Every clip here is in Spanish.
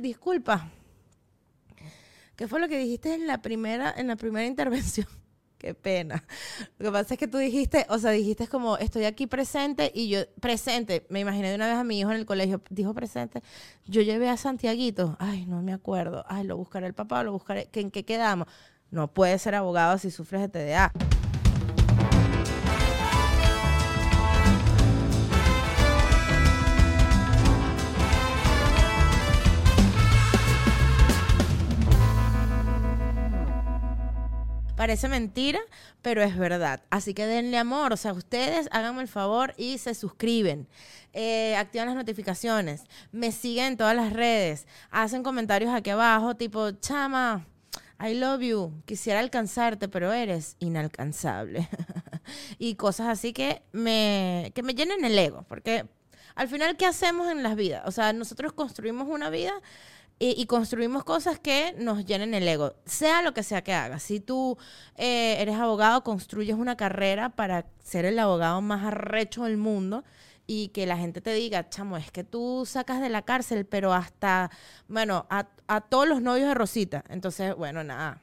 Disculpa. ¿Qué fue lo que dijiste en la primera, en la primera intervención? Qué pena. Lo que pasa es que tú dijiste, o sea, dijiste como, estoy aquí presente y yo, presente, me imaginé de una vez a mi hijo en el colegio, dijo presente, yo llevé a Santiaguito, ay, no me acuerdo, ay, lo buscaré el papá, lo buscaré, ¿en qué quedamos? No puede ser abogado si sufres de TDA. Parece mentira, pero es verdad. Así que denle amor. O sea, ustedes háganme el favor y se suscriben. Eh, activan las notificaciones. Me siguen en todas las redes. Hacen comentarios aquí abajo, tipo, chama, I love you. Quisiera alcanzarte, pero eres inalcanzable. y cosas así que me, que me llenen el ego. Porque al final, ¿qué hacemos en las vidas? O sea, nosotros construimos una vida y, construimos cosas que nos llenen el ego, sea lo que sea que hagas. Si tú eh, eres abogado, construyes una carrera para ser el abogado más arrecho del mundo y que la gente te diga, chamo, es que tú sacas de la cárcel, pero hasta, bueno, a, a todos los novios de Rosita. Entonces, bueno, nada,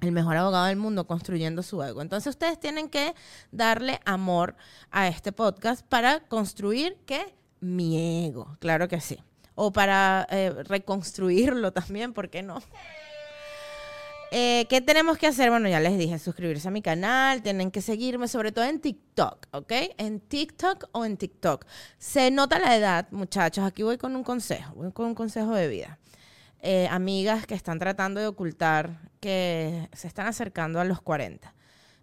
el mejor abogado del mundo construyendo su ego. Entonces ustedes tienen que darle amor a este podcast para construir, ¿qué? Mi ego, claro que sí o para eh, reconstruirlo también, ¿por qué no? Eh, ¿Qué tenemos que hacer? Bueno, ya les dije, suscribirse a mi canal, tienen que seguirme, sobre todo en TikTok, ¿ok? En TikTok o en TikTok. Se nota la edad, muchachos. Aquí voy con un consejo, voy con un consejo de vida. Eh, amigas que están tratando de ocultar que se están acercando a los 40.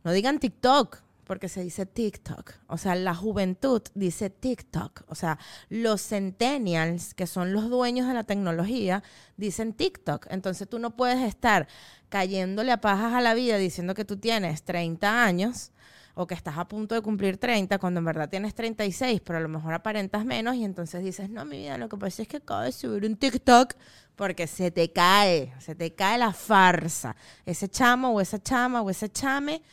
No digan TikTok, porque se dice TikTok. O sea, la juventud dice TikTok. O sea, los centennials, que son los dueños de la tecnología, dicen TikTok. Entonces tú no puedes estar cayéndole a pajas a la vida diciendo que tú tienes 30 años o que estás a punto de cumplir 30 cuando en verdad tienes 36, pero a lo mejor aparentas menos y entonces dices, no, mi vida, lo que pasa es que acabo de subir un TikTok porque se te cae, se te cae la farsa. Ese chamo o esa chama o ese chame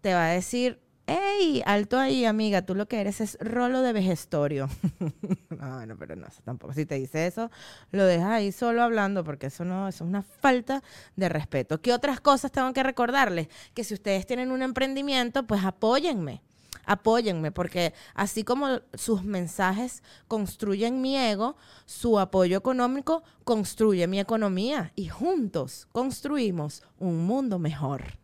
te va a decir, hey, alto ahí, amiga, tú lo que eres es rolo de vejestorio. no, bueno, pero no, tampoco. Si te dice eso, lo dejas ahí solo hablando, porque eso no, eso es una falta de respeto. ¿Qué otras cosas tengo que recordarles? Que si ustedes tienen un emprendimiento, pues apóyenme. Apóyenme, porque así como sus mensajes construyen mi ego, su apoyo económico construye mi economía y juntos construimos un mundo mejor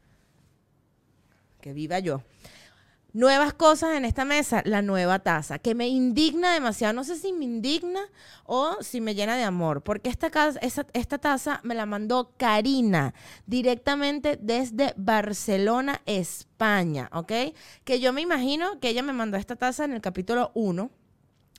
que viva yo. Nuevas cosas en esta mesa, la nueva taza, que me indigna demasiado. No sé si me indigna o si me llena de amor, porque esta, taza me la mandó Karina directamente desde Barcelona, España, ¿ok? Que yo me imagino que ella me mandó esta taza en el capítulo 1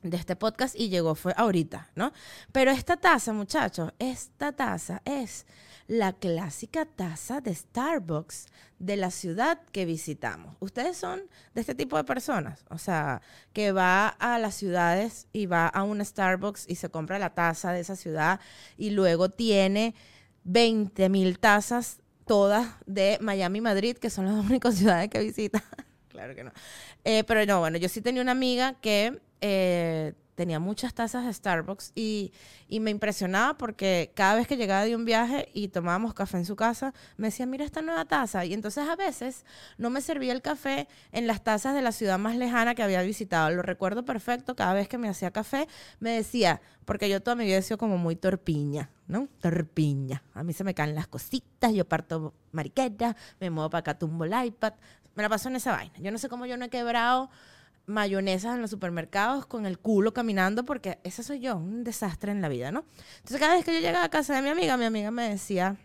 de este podcast y llegó fue ahorita, ¿no? Pero esta taza, muchachos, esta taza es la clásica taza de Starbucks de la ciudad que visitamos. Ustedes son de este tipo de personas, o sea, que va a las ciudades y va a un Starbucks y se compra la taza de esa ciudad y luego tiene 20 mil tazas todas de Miami y Madrid, que son las únicas ciudades que visita. claro que no. Eh, pero no, bueno, yo sí tenía una amiga que eh, tenía muchas tazas de Starbucks y, me impresionaba porque cada vez que llegaba de un viaje y tomábamos café en su casa, me decía, mira esta nueva taza. Y entonces a veces no me servía el café en las tazas de la ciudad más lejana que había visitado. Lo recuerdo perfecto, cada vez que me hacía café, me decía, porque yo toda mi vida he sido como muy torpiña, ¿no? Torpiña. A mí se me caen las cositas, yo parto mariqueta, me muevo para acá, tumbo el iPad. Me la paso en esa vaina. Yo no sé cómo yo no he quebrado mayonesas en los supermercados con el culo caminando porque ese soy yo, un desastre en la vida, ¿no? Entonces cada vez que yo llegaba a casa de mi amiga, mi amiga me decía,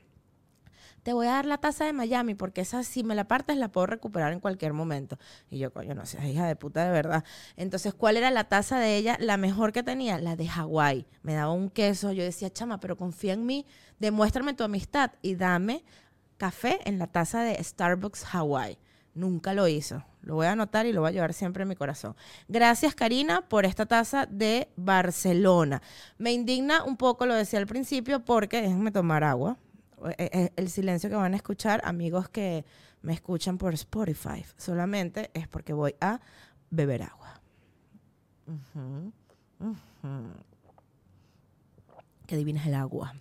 te voy a dar la taza de Miami porque esa si me la partes la puedo recuperar en cualquier momento. Y yo, coño, no sé, hija de puta de verdad. Entonces, ¿cuál era la taza de ella? La mejor que tenía, la de Hawái. Me daba un queso, yo decía, chama, pero confía en mí, demuéstrame tu amistad y dame café en la taza de Starbucks Hawái. Nunca lo hizo. Lo voy a anotar y lo voy a llevar siempre en mi corazón. Gracias, Karina, por esta taza de Barcelona. Me indigna un poco, lo decía al principio, porque déjenme tomar agua. Eh, eh, el silencio que van a escuchar, amigos que me escuchan por Spotify, solamente es porque voy a beber agua. Qué divina es el agua.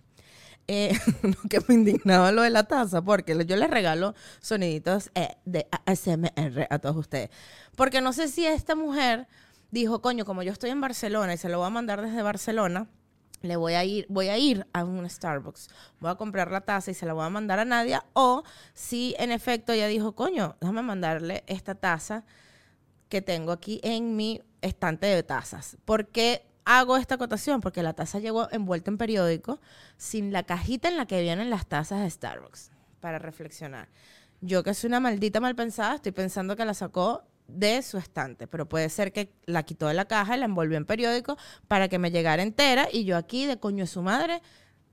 Eh, que me indignaba lo de la taza, porque yo les regalo soniditos eh, de ASMR a todos ustedes. Porque no sé si esta mujer dijo, coño, como yo estoy en Barcelona y se lo voy a mandar desde Barcelona, le voy a ir, voy a ir a un Starbucks, voy a comprar la taza y se la voy a mandar a Nadia, o si en efecto ella dijo, coño, déjame mandarle esta taza que tengo aquí en mi estante de tazas. Porque hago esta acotación? Porque la taza llegó envuelta en periódico sin la cajita en la que vienen las tazas de Starbucks, para reflexionar. Yo que soy una maldita mal pensada, estoy pensando que la sacó de su estante, pero puede ser que la quitó de la caja y la envolvió en periódico para que me llegara entera y yo aquí de coño de su madre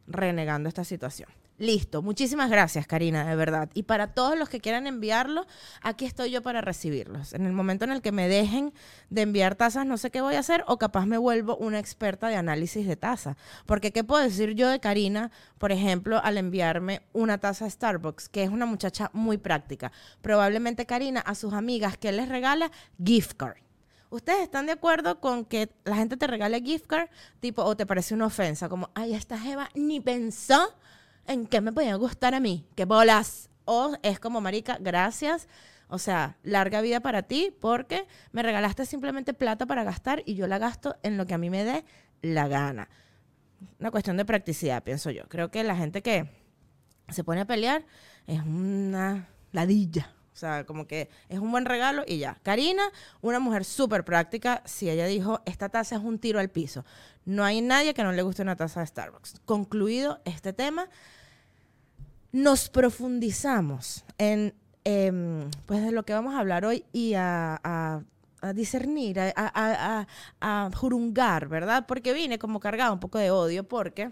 renegando esta situación. Listo, muchísimas gracias Karina, de verdad. Y para todos los que quieran enviarlo, aquí estoy yo para recibirlos. En el momento en el que me dejen de enviar tazas, no sé qué voy a hacer o capaz me vuelvo una experta de análisis de taza. Porque ¿qué puedo decir yo de Karina, por ejemplo, al enviarme una taza Starbucks, que es una muchacha muy práctica? Probablemente Karina a sus amigas que les regala gift card. ¿Ustedes están de acuerdo con que la gente te regale gift card? Tipo, o te parece una ofensa, como, ay, esta Jeva ni pensó en qué me podía gustar a mí, qué bolas. O es como, marica, gracias. O sea, larga vida para ti porque me regalaste simplemente plata para gastar y yo la gasto en lo que a mí me dé la gana. Una cuestión de practicidad, pienso yo. Creo que la gente que se pone a pelear es una ladilla. O sea, como que es un buen regalo y ya. Karina, una mujer súper práctica, si ella dijo, esta taza es un tiro al piso. No hay nadie que no le guste una taza de Starbucks. Concluido este tema, nos profundizamos en em, pues lo que vamos a hablar hoy y a, discernir, a, a, jurungar, ¿verdad? Porque vine como cargado un poco de odio porque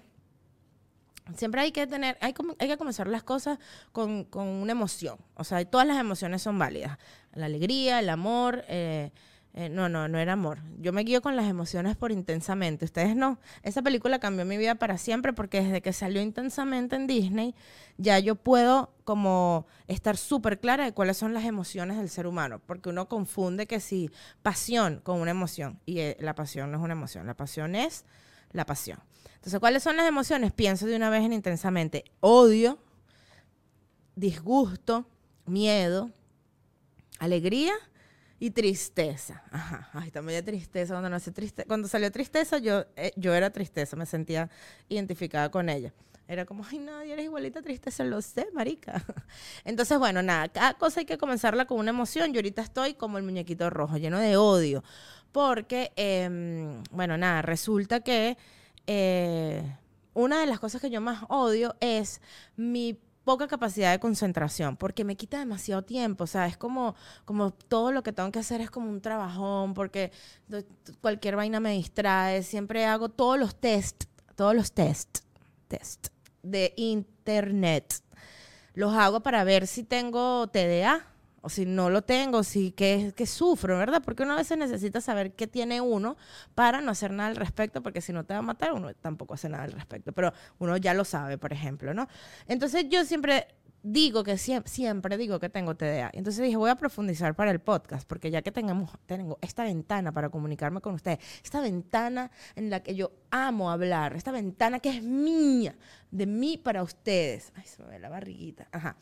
siempre hay que tener, hay, hay que comenzar las cosas con, con, una emoción. O sea, todas las emociones son válidas. La alegría, el amor, eh, eh, no, no, no era amor. Yo me guío con las emociones por intensamente. Ustedes no. Esa película cambió mi vida para siempre porque desde que salió intensamente en Disney, ya yo puedo como estar súper clara de cuáles son las emociones del ser humano. Porque uno confunde que si pasión con una emoción. Y eh, la pasión no es una emoción. La pasión es la pasión. Entonces, ¿cuáles son las emociones? Pienso de una vez en intensamente. Odio, disgusto, miedo, alegría y tristeza. Ajá. Ay, también tristeza. Cuando, nació triste, cuando salió tristeza, yo, eh, yo era tristeza, me sentía identificada con ella. Era como, ay, nadie eres igualita tristeza, lo sé, marica. Entonces, bueno, nada, cada cosa hay que comenzarla con una emoción. Yo ahorita estoy como el muñequito rojo, lleno de odio. Porque, em, bueno, nada, resulta que eh, una de las cosas que yo más odio es mi poca capacidad de concentración, porque me quita demasiado tiempo, o sea, es como, como todo lo que tengo que hacer es como un trabajón, porque cualquier vaina me distrae, siempre hago todos los test, todos los test, test de internet, los hago para ver si tengo TDA, o si no lo tengo, si que, que sufro, ¿verdad? Porque uno a veces necesita saber qué tiene uno para no hacer nada al respecto, porque si no te va a matar, uno tampoco hace nada al respecto, pero uno ya lo sabe, por ejemplo, ¿no? Entonces yo siempre digo que siempre, siempre digo que tengo TDA. Entonces dije, voy a profundizar para el podcast, porque ya que tengamos, tengo esta ventana para comunicarme con ustedes, esta ventana en la que yo amo hablar, esta ventana que es mía, de mí para ustedes. Ay, se me ve la barriguita. Ajá.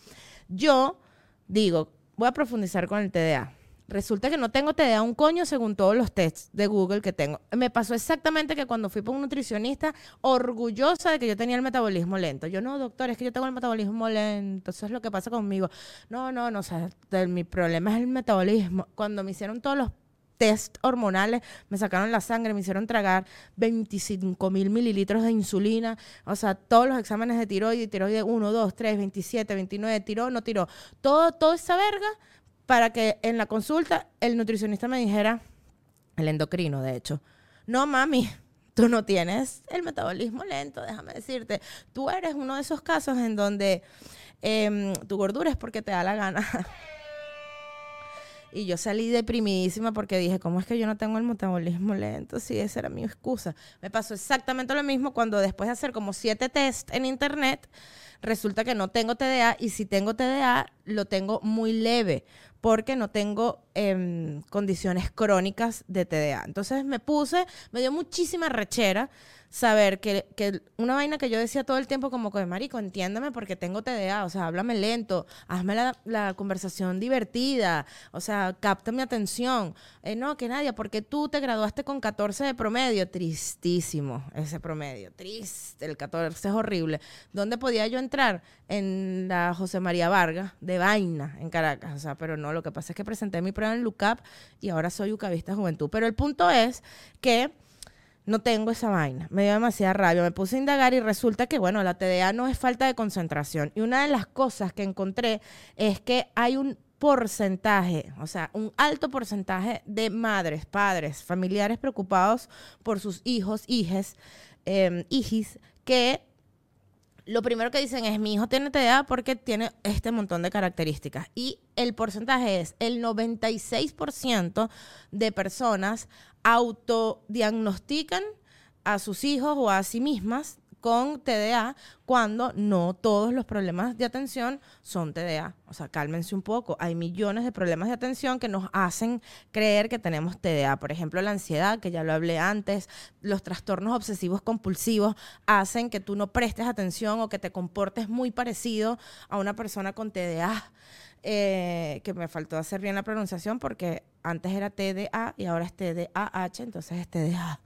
Yo digo, voy a profundizar con el TDA. Resulta que no tengo TDA un coño según todos los tests de Google que tengo. Me pasó exactamente que cuando fui por un nutricionista, orgullosa de que yo tenía el metabolismo lento. Yo, no, doctor, es que yo tengo el metabolismo lento. Eso es lo que pasa conmigo. No, no, no, o sea, mi problema es el metabolismo. Cuando me hicieron todos los test hormonales, me sacaron la sangre, me hicieron tragar 25 mil mililitros de insulina, o sea, todos los exámenes de tiroides, tiroides 1, 2, 3, 27, 29, tiró, no tiró, todo, toda esa verga para que en la consulta el nutricionista me dijera, el endocrino de hecho, no mami, tú no tienes el metabolismo lento, déjame decirte, tú eres uno de esos casos en donde em, tu gordura es porque te da la gana. Y yo salí deprimidísima porque dije, ¿cómo es que yo no tengo el metabolismo lento? Sí, esa era mi excusa. Me pasó exactamente lo mismo cuando después de hacer como siete test en internet, resulta que no tengo TDA y si tengo TDA lo tengo muy leve porque no tengo em, condiciones crónicas de TDA. Entonces me puse, me dio muchísima rechera saber que, que, una vaina que yo decía todo el tiempo como que, marico, entiéndame porque tengo TDA, o sea, háblame lento, hazme la, la conversación divertida, o sea, capta mi atención. Eh, no, que nadie, porque tú te graduaste con 14 de promedio, tristísimo ese promedio, triste, el 14 es horrible. ¿Dónde podía yo En la José María Vargas, de vaina, en Caracas, o sea, pero no, lo que pasa es que presenté mi prueba en LUCAP y ahora soy ucavista juventud. Pero el punto es que no tengo esa vaina. Me dio demasiada rabia. Me puse a indagar y resulta que, bueno, la TDA no es falta de concentración. Y una de las cosas que encontré es que hay un porcentaje, o sea, un alto porcentaje de madres, padres, familiares preocupados por sus hijos, hijes, eh, hijis, que lo primero que dicen es, mi hijo tiene TDA porque tiene este montón de características. Y el porcentaje es, el 96% de personas autodiagnostican a sus hijos o a sí mismas con TDA cuando no todos los problemas de atención son TDA. O sea, cálmense un poco. Hay millones de problemas de atención que nos hacen creer que tenemos TDA. Por ejemplo, la ansiedad, que ya lo hablé antes, los trastornos obsesivos compulsivos hacen que tú no prestes atención o que te comportes muy parecido a una persona con TDA. Eh, que me faltó hacer bien la pronunciación porque antes era TDA y ahora es TDAH, entonces es TDA.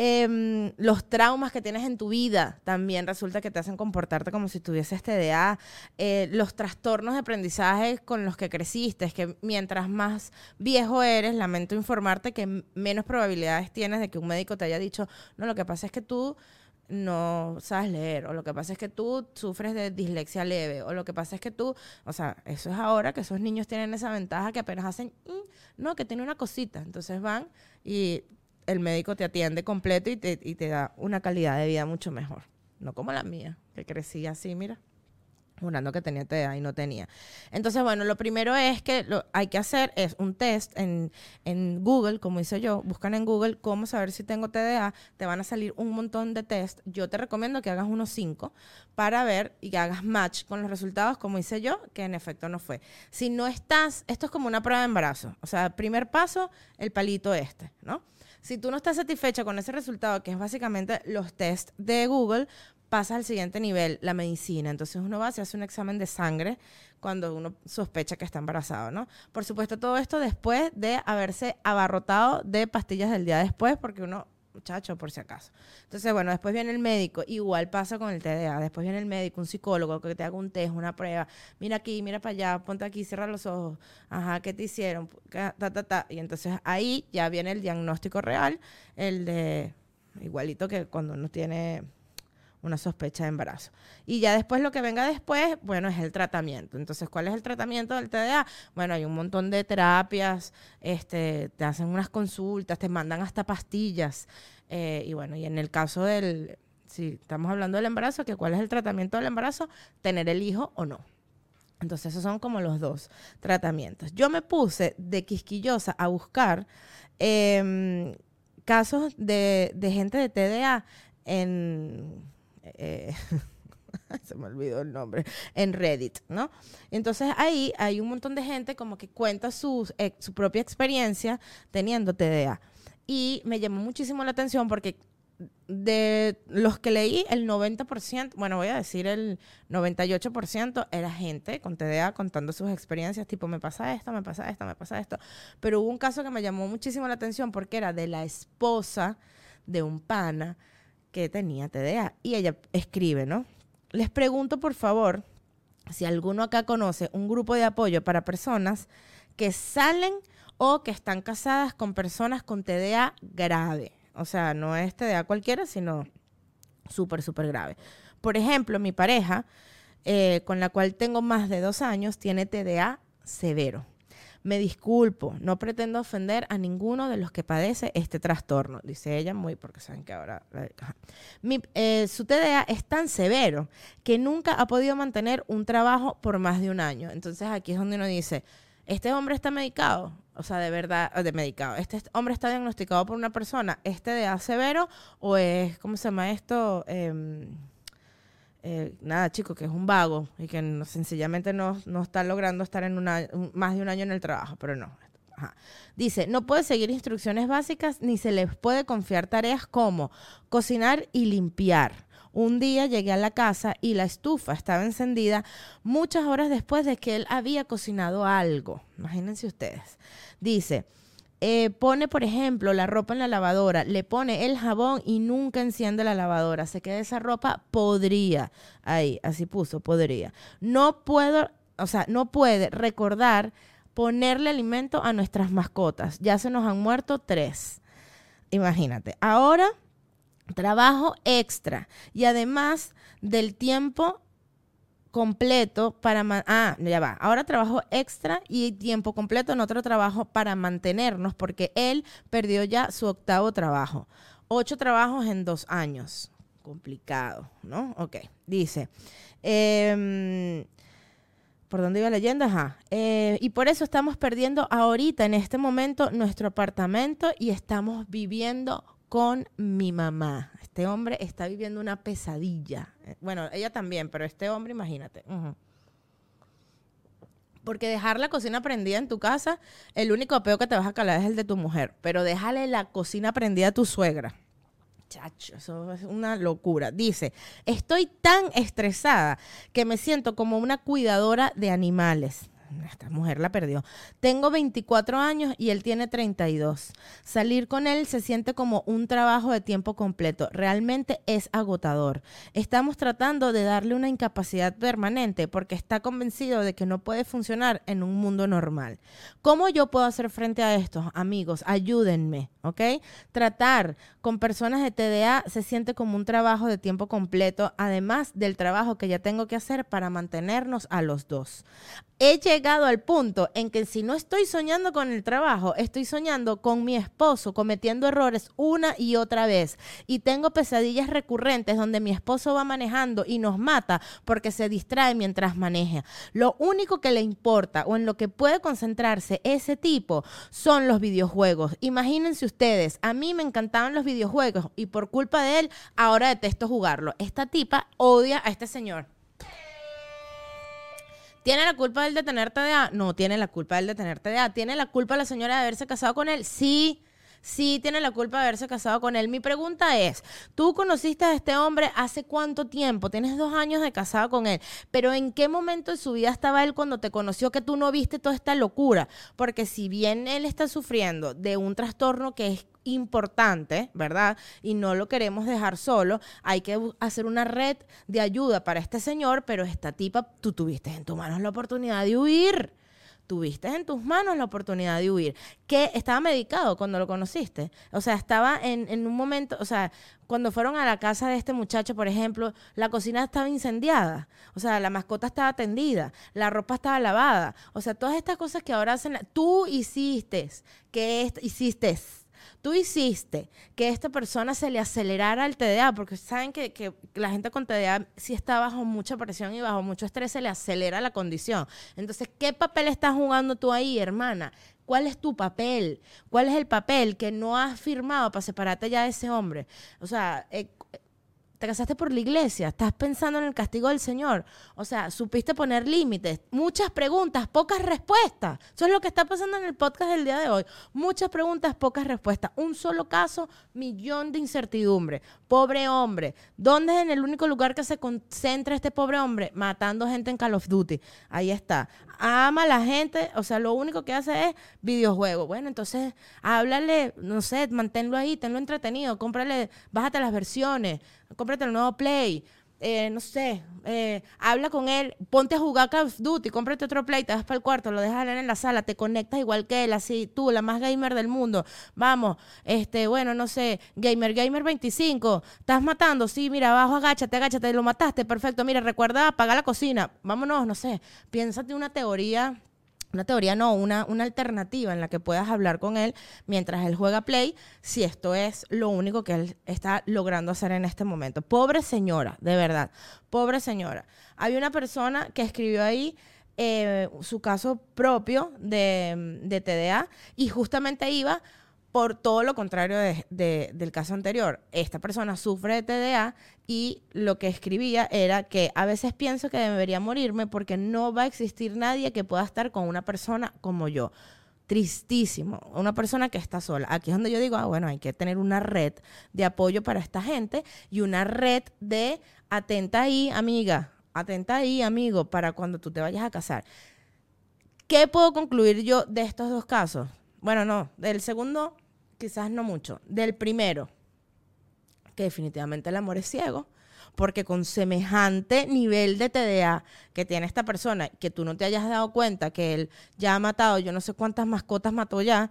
Em, los traumas que tienes en tu vida también resulta que te hacen comportarte como si tuvieses TDA. Eh, los trastornos de aprendizaje con los que creciste, es que mientras más viejo eres, lamento informarte que menos probabilidades tienes de que un médico te haya dicho, no, lo que pasa es que tú no sabes leer, o lo que pasa es que tú sufres de dislexia leve, o lo que pasa es que tú, o sea, eso es ahora que esos niños tienen esa ventaja que apenas hacen, mm, no, que tiene una cosita, entonces van y el médico te atiende completo y te, da una calidad de vida mucho mejor. No como la mía, que crecí así, mira jurando que tenía TDA y no tenía. Entonces, bueno, lo primero es que lo hay que hacer es un test en, en, Google, como hice yo, buscan en Google cómo saber si tengo TDA, te van a salir un montón de test. Yo te recomiendo que hagas unos cinco para ver y que hagas match con los resultados, como hice yo, que en efecto no fue. Si no estás, esto es como una prueba de embarazo, o sea, primer paso, el palito este, ¿no? Si tú no estás satisfecha con ese resultado, que es básicamente los test de Google, pasas al siguiente nivel, la medicina. Entonces uno va, se hace un examen de sangre cuando uno sospecha que está embarazado, ¿no? Por supuesto, todo esto después de haberse abarrotado de pastillas del día después, porque uno, muchacho, por si acaso. Entonces, bueno, después viene el médico, igual pasa con el TDA, después viene el médico, un psicólogo que te haga un test, una prueba, mira aquí, mira para allá, ponte aquí, cierra los ojos, ajá, ¿qué te hicieron? Ta, ta, ta. Y entonces ahí ya viene el diagnóstico real, el de, igualito que cuando uno tiene una sospecha de embarazo. Y ya después lo que venga después, bueno, es el tratamiento. Entonces, ¿cuál es el tratamiento del TDA? Bueno, hay un montón de terapias, este, te hacen unas consultas, te mandan hasta pastillas. Eh, y bueno, y en el caso del, si estamos hablando del embarazo, que cuál es el tratamiento del embarazo, tener el hijo o no. Entonces, esos son como los dos tratamientos. Yo me puse de quisquillosa a buscar em, casos de, de gente de TDA en eh, se me olvidó el nombre, en Reddit, ¿no? Entonces ahí hay un montón de gente como que cuenta su, eh, su propia experiencia teniendo TDA. Y me llamó muchísimo la atención porque de los que leí, el 90%, bueno, voy a decir el 98% era gente con TDA contando sus experiencias, tipo, me pasa esto, me pasa esto, me pasa esto. Pero hubo un caso que me llamó muchísimo la atención porque era de la esposa de un pana que tenía TDA. Y ella escribe, ¿no? Les pregunto, por favor, si alguno acá conoce un grupo de apoyo para personas que salen o que están casadas con personas con TDA grave. O sea, no es TDA cualquiera, sino súper, súper grave. Por ejemplo, mi pareja, eh, con la cual tengo más de dos años, tiene TDA severo. Me disculpo, no pretendo ofender a ninguno de los que padece este trastorno, dice ella muy, porque saben que ahora... Eh, su TDA es tan severo que nunca ha podido mantener un trabajo por más de un año. Entonces aquí es donde uno dice, este hombre está medicado, o sea, de verdad, de medicado, este hombre está diagnosticado por una persona, ¿es TDA severo o es, ¿cómo se llama esto? Em, eh, nada, chico, que es un vago y que sencillamente no, no está logrando estar en una, un- más de un año en el trabajo, pero no. Dice, no puede seguir instrucciones básicas ni se les puede confiar tareas como cocinar y limpiar. Un día llegué a la casa y la estufa estaba encendida muchas horas después de que él había cocinado algo. Imagínense ustedes. Dice, eh, pone, por ejemplo, la ropa en la lavadora, le pone el jabón y nunca enciende la lavadora. Se queda esa ropa podría. Ahí, así puso, podría. No puedo, o sea, no puede recordar ponerle alimento a nuestras mascotas. Ya se nos han muerto tres. Imagínate. Ahora trabajo extra y además del tiempo completo para ah ya va ahora trabajo extra y tiempo completo en otro trabajo para mantenernos porque él perdió ya su octavo trabajo ocho trabajos en dos años complicado no ok dice em, ¿Por dónde iba leyendo? Ajá. Eh, y por eso estamos perdiendo ahorita, en este momento, nuestro apartamento y estamos viviendo con mi mamá. Este hombre está viviendo una pesadilla. Eh, Bueno, ella también, pero este hombre, imagínate. Porque dejar la cocina prendida en tu casa, el único apeo que te vas a calar es el de tu mujer. Pero déjale la cocina prendida a tu suegra. Chacho, eso es una locura. Dice, estoy tan estresada que me siento como una cuidadora de animales. Esta mujer la perdió. Tengo 24 años y él tiene 32. Salir con él se siente como un trabajo de tiempo completo. Realmente es agotador. Estamos tratando de darle una incapacidad permanente porque está convencido de que no puede funcionar en un mundo normal. ¿Cómo yo puedo hacer frente a esto? Amigos, ayúdenme, ¿ok? Tratar con personas de TDA se siente como un trabajo de tiempo completo, además del trabajo que ya tengo que hacer para mantenernos a los dos. He llegado al punto en que si no estoy soñando con el trabajo, estoy soñando con mi esposo cometiendo errores una y otra vez. Y tengo pesadillas recurrentes donde mi esposo va manejando y nos mata porque se distrae mientras maneja. Lo único que le importa o en lo que puede concentrarse ese tipo son los videojuegos. Imagínense ustedes, a mí me encantaban los videojuegos y por culpa de él ahora detesto jugarlo. Esta tipa odia a este señor. ¿Tiene la culpa él de tener? No tiene la culpa él de tener. ¿Tiene la culpa la señora de haberse casado con él? Sí. Sí, tiene la culpa de haberse casado con él. Mi pregunta es, ¿tú conociste a este hombre hace cuánto tiempo? Tienes dos años de casado con él, pero ¿en qué momento de su vida estaba él cuando te conoció que tú no viste toda esta locura? Porque si bien él está sufriendo de un trastorno que es importante, ¿verdad? Y no lo queremos dejar solo. Hay que hacer una red de ayuda para este señor, pero esta tipa, tú tuviste en tus manos la oportunidad de huir. Tuviste en tus manos la oportunidad de huir. Que estaba medicado cuando lo conociste. O sea, estaba en, en un momento, o sea, cuando fueron a la casa de este muchacho, por ejemplo, la cocina estaba incendiada. O sea, la mascota estaba tendida, la ropa estaba lavada. O sea, todas estas cosas que ahora hacen, tú hiciste, que hiciste tú hiciste que esta persona se le acelerara el TDA, porque saben que, que la gente con TDA si está bajo mucha presión y bajo mucho estrés se le acelera la condición. Entonces, ¿qué papel estás jugando tú ahí, hermana? ¿Cuál es tu papel? ¿Cuál es el papel que no has firmado para separarte ya de ese hombre? O sea, eh, te casaste por la iglesia, estás pensando en el castigo del Señor. O sea, supiste poner límites. Muchas preguntas, pocas respuestas. Eso es lo que está pasando en el podcast del día de hoy. Muchas preguntas, pocas respuestas. Un solo caso, millón de incertidumbre. Pobre hombre. ¿Dónde es en el único lugar que se concentra este pobre hombre? Matando gente en Call of Duty. Ahí está. Ama a la gente, o sea, lo único que hace es videojuegos. Bueno, entonces háblale, no sé, manténlo ahí, tenlo entretenido, cómprale, bájate las versiones, cómprate el nuevo Play, eh, no sé, eh, habla con él, ponte a jugar Call of Duty, cómprate otro Play, te vas para el cuarto, lo dejas en la sala, te conectas igual que él, así tú, la más gamer del mundo. Vamos, este, bueno, no sé, Gamer Gamer 25, estás matando, sí, mira, abajo, agáchate, agáchate, lo mataste, perfecto, mira, recuerda apagar la cocina, vámonos, no sé, piénsate una teoría una teoría no, una, una alternativa en la que puedas hablar con él mientras él juega Play, si esto es lo único que él está logrando hacer en este momento. Pobre señora, de verdad, pobre señora. Hay una persona que escribió ahí eh, su caso propio de, de TDA y justamente iba por todo lo contrario de- de- del caso anterior. Esta persona sufre de TDA y lo que escribía era que a veces pienso que debería morirme porque no va a existir nadie que pueda estar con una persona como yo. Tristísimo, una persona que está sola. Aquí es donde yo digo, ah, bueno, hay que tener una red de apoyo para esta gente y una red de atenta ahí, amiga, atenta ahí, amigo, para cuando tú te vayas a casar. ¿Qué puedo concluir yo de estos dos casos? Bueno, no, del segundo quizás no mucho. Del primero, que definitivamente el amor es ciego, porque con semejante nivel de TDA que tiene esta persona, que tú no te hayas dado cuenta que él ya ha matado, yo no sé cuántas mascotas mató ya,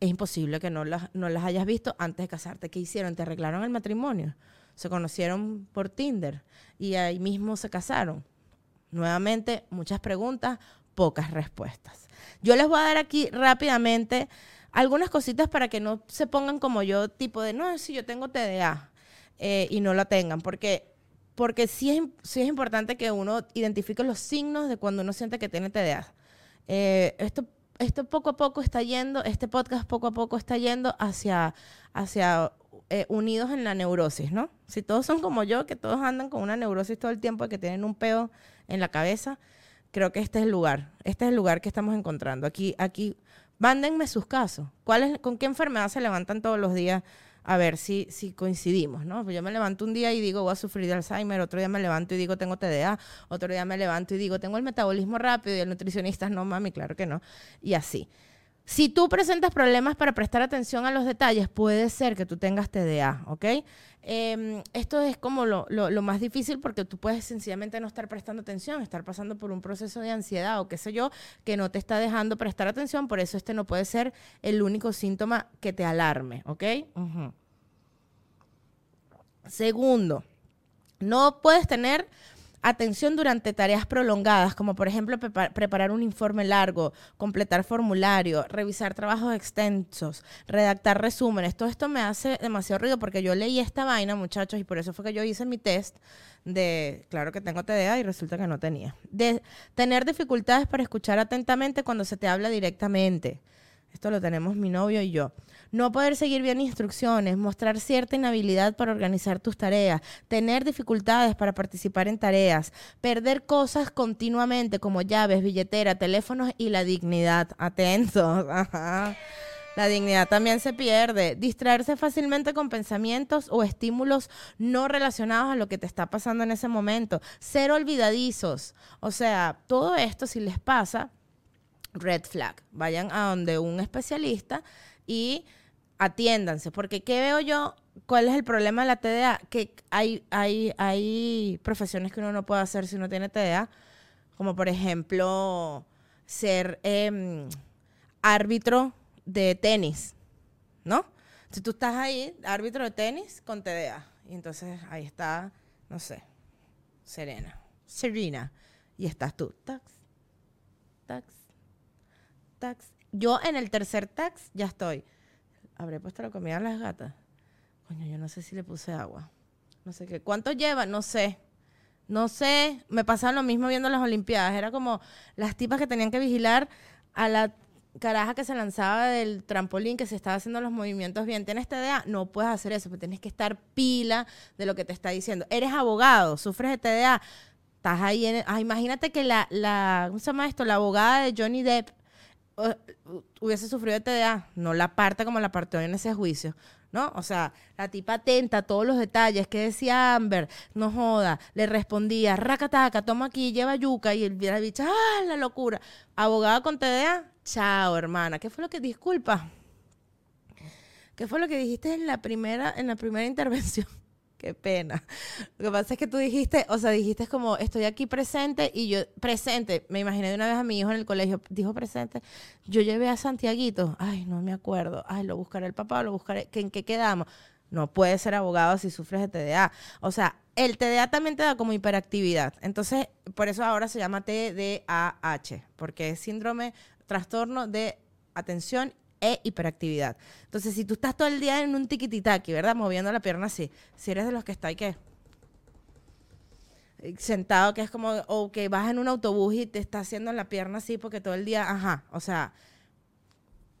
es imposible que no las, no las hayas visto antes de casarte. ¿Qué hicieron? ¿Te arreglaron el matrimonio? Se conocieron por Tinder y ahí mismo se casaron. Nuevamente, muchas preguntas, pocas respuestas. Yo les voy a dar aquí rápidamente algunas cositas para que no se pongan como yo, tipo de, no, si yo tengo TDA eh, y no la tengan, porque, porque sí, es, sí es importante que uno identifique los signos de cuando uno siente que tiene TDA. Eh, esto, esto poco a poco está yendo, este podcast poco a poco está yendo hacia, hacia eh, unidos en la neurosis, ¿no? Si todos son como yo, que todos andan con una neurosis todo el tiempo, que tienen un peo en la cabeza, creo que este es el lugar, este es el lugar que estamos encontrando. Aquí, aquí, mándenme sus casos. ¿Cuál es, ¿Con qué enfermedad se levantan todos los días? A ver si, si coincidimos, ¿no? Pues yo me levanto un día y digo, voy a sufrir de Alzheimer, otro día me levanto y digo, tengo TDA, otro día me levanto y digo, tengo el metabolismo rápido y el nutricionista, no, mami, claro que no. Y así. Si tú presentas problemas para prestar atención a los detalles, puede ser que tú tengas TDA, ¿ok? Eh, esto es como lo, más difícil porque tú puedes sencillamente no estar prestando atención, estar pasando por un proceso de ansiedad o qué sé yo, que no te está dejando prestar atención, por eso este no puede ser el único síntoma que te alarme, ¿ok? Segundo, no puedes tener atención durante tareas prolongadas, como por ejemplo preparar un informe largo, completar formulario, revisar trabajos extensos, redactar resúmenes. Todo esto me hace demasiado ruido porque yo leí esta vaina, muchachos, y por eso fue que yo hice mi test de, claro que tengo TDA y resulta que no tenía, de tener dificultades para escuchar atentamente cuando se te habla directamente. Esto lo tenemos mi novio y yo. No poder seguir bien instrucciones, mostrar cierta inhabilidad para organizar tus tareas, tener dificultades para participar en tareas, perder cosas continuamente como llaves, billetera, teléfonos y la dignidad. Atentos. Ajá. La dignidad también se pierde. Distraerse fácilmente con pensamientos o estímulos no relacionados a lo que te está pasando en ese momento. Ser olvidadizos. O sea, todo esto si les pasa, red flag. Vayan a donde un especialista y atiéndanse. Porque ¿qué veo yo? ¿Cuál es el problema de la TDA? Que hay, hay, hay profesiones que uno no puede hacer si uno tiene TDA. Como por ejemplo, ser eh, árbitro de tenis, ¿no? Si tú estás ahí, árbitro de tenis con TDA. Y entonces ahí está, no sé, Serena. Serena. Y estás tú. Tax, tax, tax. Yo en el tercer tax ya estoy. ¿Habré puesto la comida a las gatas? Coño, yo no sé si le puse agua. No sé qué. ¿Cuánto lleva? No sé. No sé. Me pasaba lo mismo viendo las Olimpiadas. Era como las tipas que tenían que vigilar a la caraja que se lanzaba del trampolín, que se estaba haciendo los movimientos bien. ¿Tienes TDA? No puedes hacer eso, porque tienes que estar pila de lo que te está diciendo. Eres abogado, sufres de TDA. Estás ahí en... Ah, imagínate que la, la... ¿Cómo se llama esto? La abogada de Johnny Depp hubiese sufrido de TDA, no la parte como la partió en ese juicio, ¿no? O sea, la tipa atenta a todos los detalles, que decía Amber, no joda, le respondía, racataca, toma aquí, lleva yuca, y el, la bicha, ¡ah, la locura! Abogada con TDA, chao, hermana. ¿Qué fue lo que, disculpa? ¿Qué fue lo que dijiste en la primera, en la primera intervención? Qué pena. Lo que pasa es que tú dijiste, o sea, dijiste como, estoy aquí presente y yo, presente, me imaginé de una vez a mi hijo en el colegio, dijo presente, yo llevé a Santiaguito, ay, no me acuerdo, ay, lo buscaré el papá, lo buscaré, ¿en qué quedamos? No puedes ser abogado si sufres de TDA. O sea, el TDA también te da como hiperactividad. Entonces, por eso ahora se llama TDAH, porque es síndrome, trastorno de atención e hiperactividad. Entonces, si tú estás todo el día en un tiquititaki, ¿verdad? Moviendo la pierna así. Si eres de los que está ahí, ¿qué? Sentado, que es como, o que vas en un autobús y te está haciendo la pierna así porque todo el día, ajá, o sea,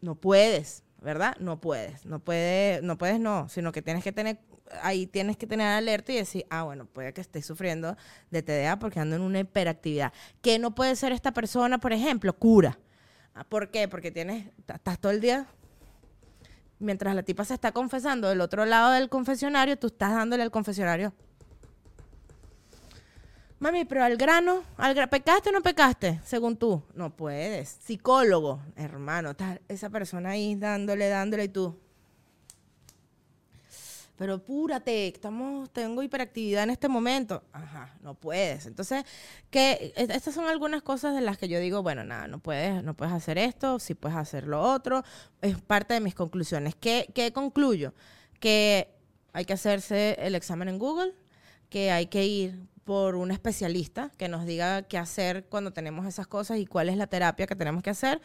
no puedes. ¿verdad? No puedes, no puedes, no puedes no, sino que tienes que tener, ahí tienes que tener alerta y decir, ah, bueno, puede que esté sufriendo de TDA porque ando en una hiperactividad. ¿Qué no puede ser esta persona, por ejemplo? Cura. Ah, ¿Por qué? Porque tienes, estás todo el día mientras la tipa se está confesando del otro lado del confesionario, tú estás dándole al confesionario. Mami, pero al grano, al ¿pecaste o no pecaste? Según tú. No puedes. Psicólogo, hermano, está esa persona ahí dándole, dándole y tú. Pero púrate, estamos, tengo hiperactividad en este momento. Ajá, no puedes. Entonces, que estas son algunas cosas de las que yo digo, bueno, nada, no puedes, no puedes hacer esto, sí puedes hacer lo otro. Es parte de mis conclusiones. ¿Qué, qué concluyo? Que hay que hacerse el examen en Google, que hay que ir por un especialista que nos diga qué hacer cuando tenemos esas cosas y cuál es la terapia que tenemos que hacer.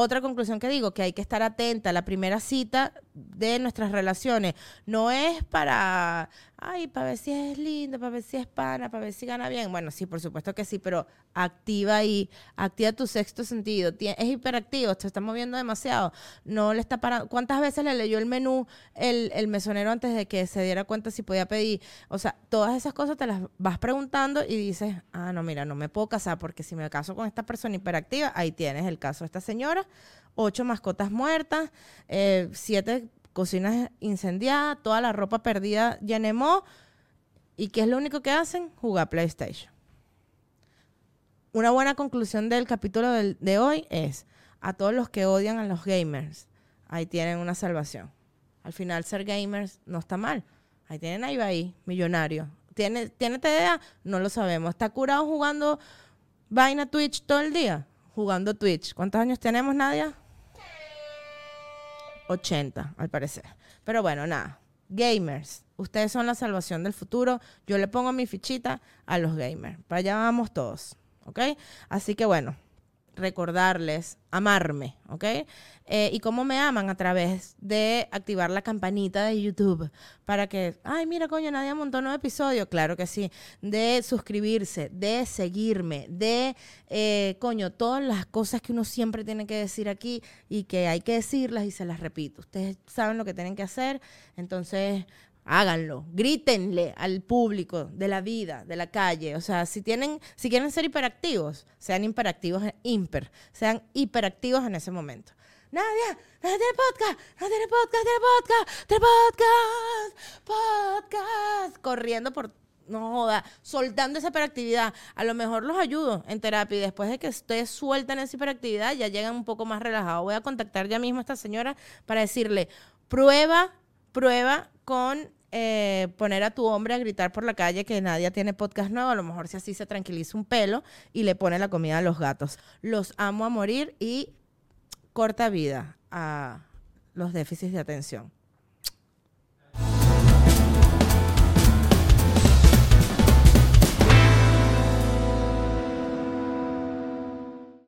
Otra conclusión que digo, que hay que estar atenta. La primera cita de nuestras relaciones no es para, ay, para ver si es linda, para ver si es pana, para ver si gana bien. Bueno, sí, por supuesto que sí, pero activa ahí, activa tu sexto sentido. Es hiperactivo, se está moviendo demasiado. No le está parando. ¿Cuántas veces le leyó el menú el, el mesonero antes de que se diera cuenta si podía pedir? O sea, todas esas cosas te las vas preguntando y dices, ah, no, mira, no me puedo casar porque si me caso con esta persona hiperactiva, ahí tienes el caso de esta señora ocho mascotas muertas, eh, siete cocinas incendiadas, toda la ropa perdida ya ¿Y qué es lo único que hacen? Jugar PlayStation. Una buena conclusión del capítulo de hoy es a todos los que odian a los gamers, ahí tienen una salvación. Al final ser gamers no está mal. Ahí tienen a Ibai, millonario. ¿Tiene, ¿Tiene TDA? No lo sabemos. ¿Está curado jugando vaina Twitch todo el día? Jugando Twitch. ¿Cuántos años tenemos, Nadia? 80, al parecer. Pero bueno, nada. Gamers, ustedes son la salvación del futuro. Yo le pongo mi fichita a los gamers. Para allá vamos todos. ¿Ok? Así que bueno, recordarles amarme, ¿ok? Eh, y cómo me aman a través de activar la campanita de YouTube para que, ay, mira, coño, nadie montó nuevo episodio. Claro que sí. De suscribirse, de seguirme, de, eh, coño, todas las cosas que uno siempre tiene que decir aquí y que hay que decirlas y se las repito. Ustedes saben lo que tienen que hacer. Entonces, háganlo, grítenle al público de la vida, de la calle. O sea, si tienen, si quieren ser hiperactivos, sean hiperactivos, imper, sean hiperactivos en ese momento. Nadia, Nadia tiene podcast, Nadia tiene podcast, tiene podcast, tiene podcast, podcast, corriendo por no joda, soltando esa hiperactividad. A lo mejor los ayudo en terapia y después de que ustedes suelten esa hiperactividad ya llegan un poco más relajados. Voy a contactar ya mismo a esta señora para decirle, prueba, prueba con eh, poner a tu hombre a gritar por la calle que nadie tiene podcast nuevo, a lo mejor si así se tranquiliza un pelo y le pone la comida a los gatos. Los amo a morir y corta vida a los déficits de atención.